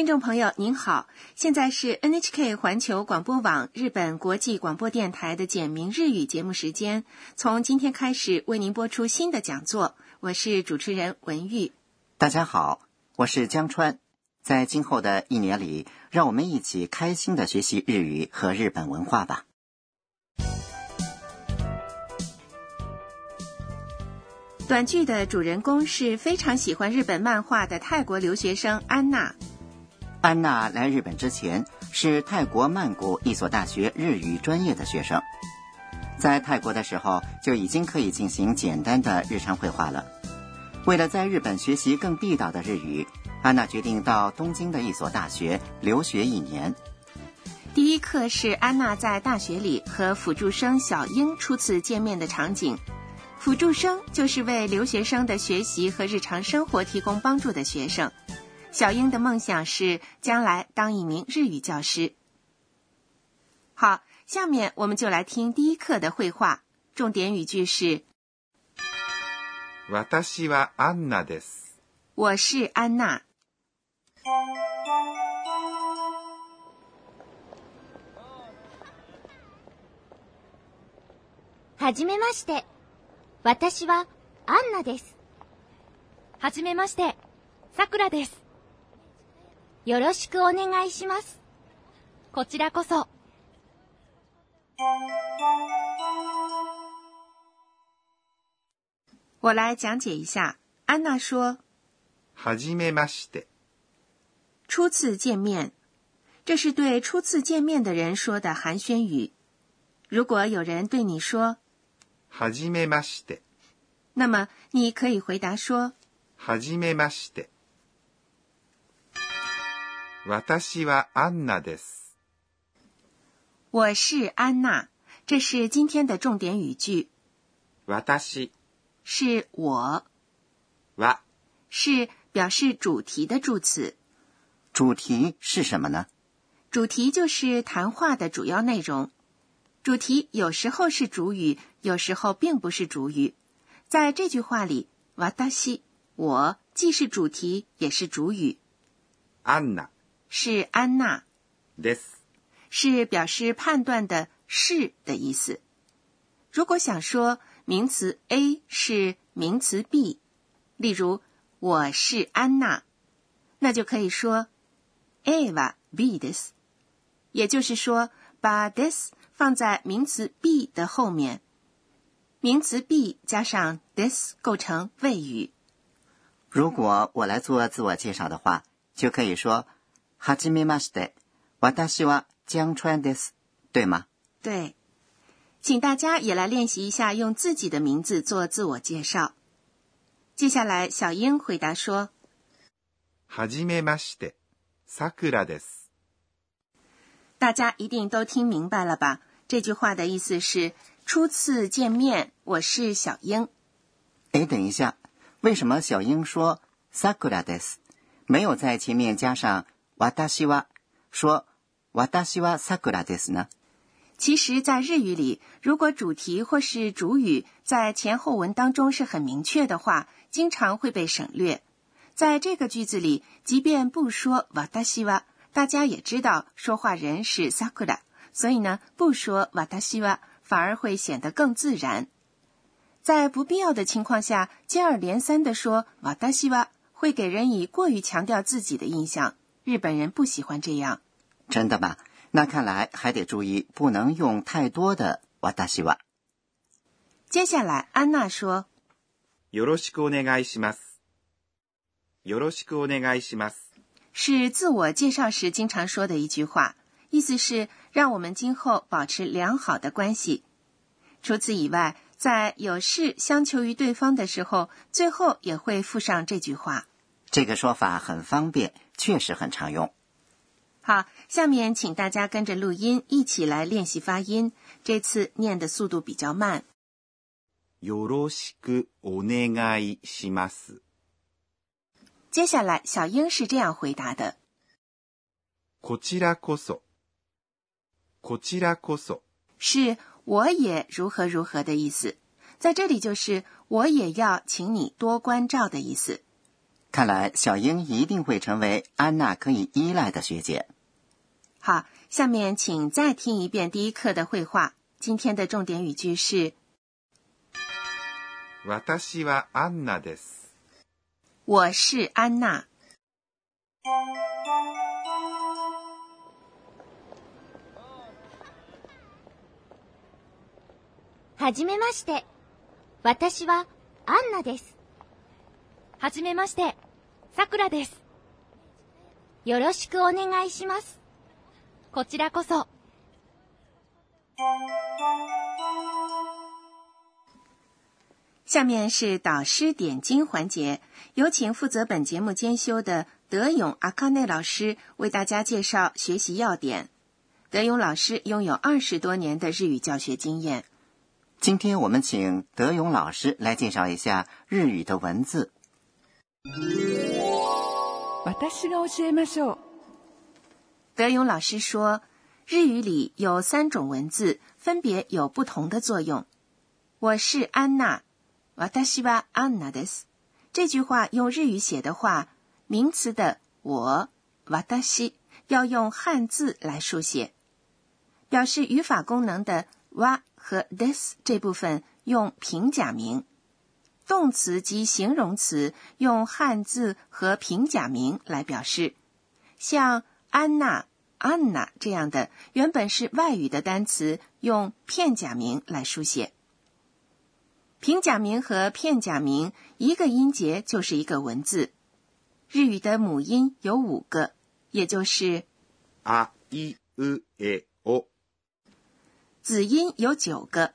听众朋友您好，现在是 NHK 环球广播网日本国际广播电台的简明日语节目时间。从今天开始为您播出新的讲座，我是主持人文玉。大家好，我是江川。在今后的一年里，让我们一起开心的学习日语和日本文化吧。短剧的主人公是非常喜欢日本漫画的泰国留学生安娜。安娜来日本之前是泰国曼谷一所大学日语专业的学生，在泰国的时候就已经可以进行简单的日常绘画了。为了在日本学习更地道的日语，安娜决定到东京的一所大学留学一年。第一课是安娜在大学里和辅助生小英初次见面的场景。辅助生就是为留学生的学习和日常生活提供帮助的学生。小英的梦想是将来当一名日语教师。好，下面我们就来听第一课的绘画，重点语句是：私はアンナです。我是安娜。はじめまして。私はアンナです。はじめまして。さくらです。 よろしくお願いします。こちらこそ。我来讲解一下。安娜说はじめまして。：“初次见面，这是对初次见面的人说的寒暄语。如果有人对你说，はじめまして。那么你可以回答说はじめまして。 私はアンナです。：“我是安娜。”这是今天的重点语句，私是我，は是表示主题的助词。主题是什么呢？主题就是谈话的主要内容。主题有时候是主语，有时候并不是主语。在这句话里，瓦达西我既是主题也是主语，アンナ 是安娜，です。是表示判断的“是”的意思。如果想说名词 A 是名词 B，例如我是安娜，那就可以说 A は B です。也就是说，把 this 放在名词 B 的后面，名词 B 加上 this 构成谓语。如果我来做自我介绍的话，就可以说“ はじめまして、私は江川です”，对吗？对，请大家也来练习一下用自己的名字做自我介绍。接下来，小英回答说はじめまして。さくらです。：“大家一定都听明白了吧？这句话的意思是初次见面，我是小英。哎，等一下，为什么小英说 “sakura des”，没有在前面加上“ 私は”，说“私は sakura des” 呢？其实，在日语里，如果主题或是主语在前后文当中是很明确的话，经常会被省略。在这个句子里，即便不说瓦达西瓦，大家也知道说话人是 sakura，所以呢，不说瓦达西瓦反而会显得更自然。在不必要的情况下，接二连三地说瓦达西瓦，会给人以过于强调自己的印象。日本人不喜欢这样。真的吗？那看来还得注意，不能用太多的“私は”。接下来，安娜说。よろしくお願いします。よろしくお願いします。是自我介绍时经常说的一句话，意思是让我们今后保持良好的关系。除此以外，在有事相求于对方的时候，最后也会附上这句话。这个说法很方便， 确实很常用。好，下面请大家跟着录音一起来练习发音。这次念的速度比较慢。よろしくお願いします。接下来，小英是这样回答的：こちらこそ。こちらこそ。是我也如何如何的意思，在这里就是我也要请你多关照的意思。 看来小英一定会成为安娜可以依赖的学姐。好，下面请再听一遍第一课的绘画。今天的重点语句是私はアンナです。 “我是安娜”。はじめまして。私はアンナです。 はじめまして。さくらです。よろしくお願いします。こちらこそ。下面是导师点睛环节，有请负责本节目监修的德勇阿卡内老师为大家介绍学习要点。德勇老师拥有二十多年的日语教学经验。今天我们请德勇老师来介绍一下日语的文字。 私が教えましょう。德勇老师说，日语里有三种文字，分别有不同的作用。我是安娜，私はアンナです。这句话用日语写的话，名词的我私要用汉字来书写，表示语法功能的哇和 this 这部分用平假名， 动词及形容词用汉字和平假名来表示，像安娜、安娜这样的原本是外语的单词，用片假名来书写。平假名和片假名一个音节就是一个文字。日语的母音有五个，也就是あいうえお。子音有九个。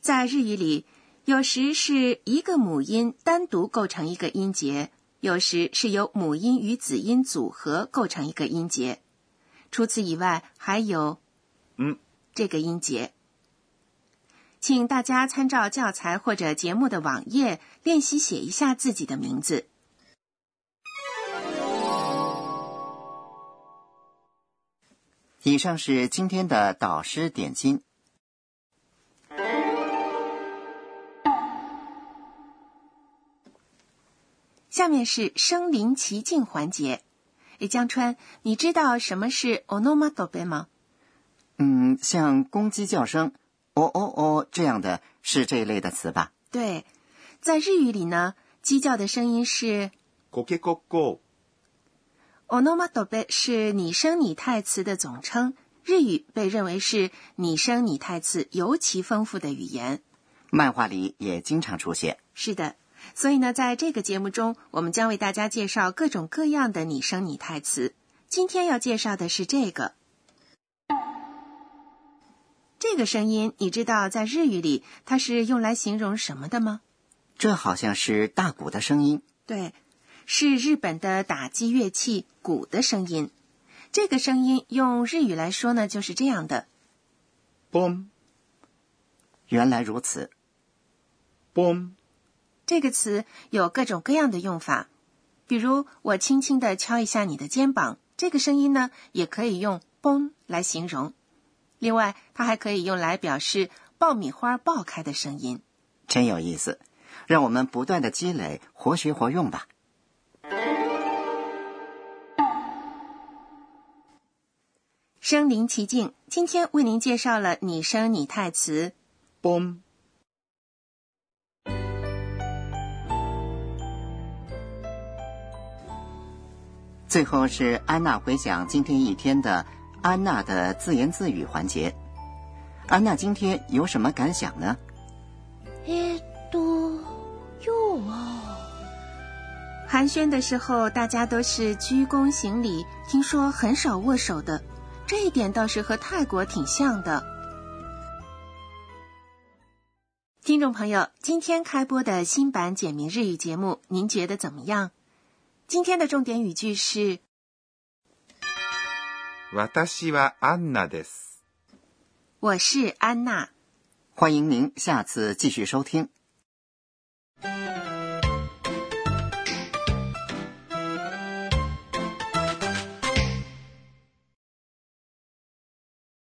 在日语里， 有时是一个母音单独构成一个音节，有时是由母音与子音组合构成一个音节。除此以外，还有嗯这个音节。请大家参照教材或者节目的网页练习写一下自己的名字。以上是今天的导师点睛。下面是身临其境环节。诶，江川，你知道什么是 onomatope 吗？嗯，像公鸡叫声“哦哦哦”这样的是这一类的词吧？对，在日语里呢，鸡叫的声音是コケコッコ onomatope，是拟声拟态词的总称。日语被认为是拟声拟态词尤其丰富的语言。漫画里也经常出现。是的， 所以呢，在这个节目中，我们将为大家介绍各种各样的拟声拟态词。今天要介绍的是这个。这个声音，你知道在日语里它是用来形容什么的吗？这好像是大鼓的声音。对，是日本的打击乐器鼓的声音。这个声音用日语来说呢，就是这样的。ポン原来如此。ポン 这个词有各种各样的用法，比如我轻轻的敲一下你的肩膀，这个声音呢，也可以用“嘣”来形容。另外，它还可以用来表示爆米花爆开的声音。真有意思，让我们不断的积累，活学活用吧。身临其境，今天为您介绍了拟声拟态词。ポ最后是安娜回想今天一天的安娜的自言自语环节。安娜今天有什么感想呢？えーっと、今日は、寒暄的时候，大家都是鞠躬行礼，听说很少握手的，这一点倒是和泰国挺像的。听众朋友，今天开播的新版简明日语节目，您觉得怎么样？ 今天的重点语句是私はアンナです。 “我是安娜”。欢迎您下次继续收听。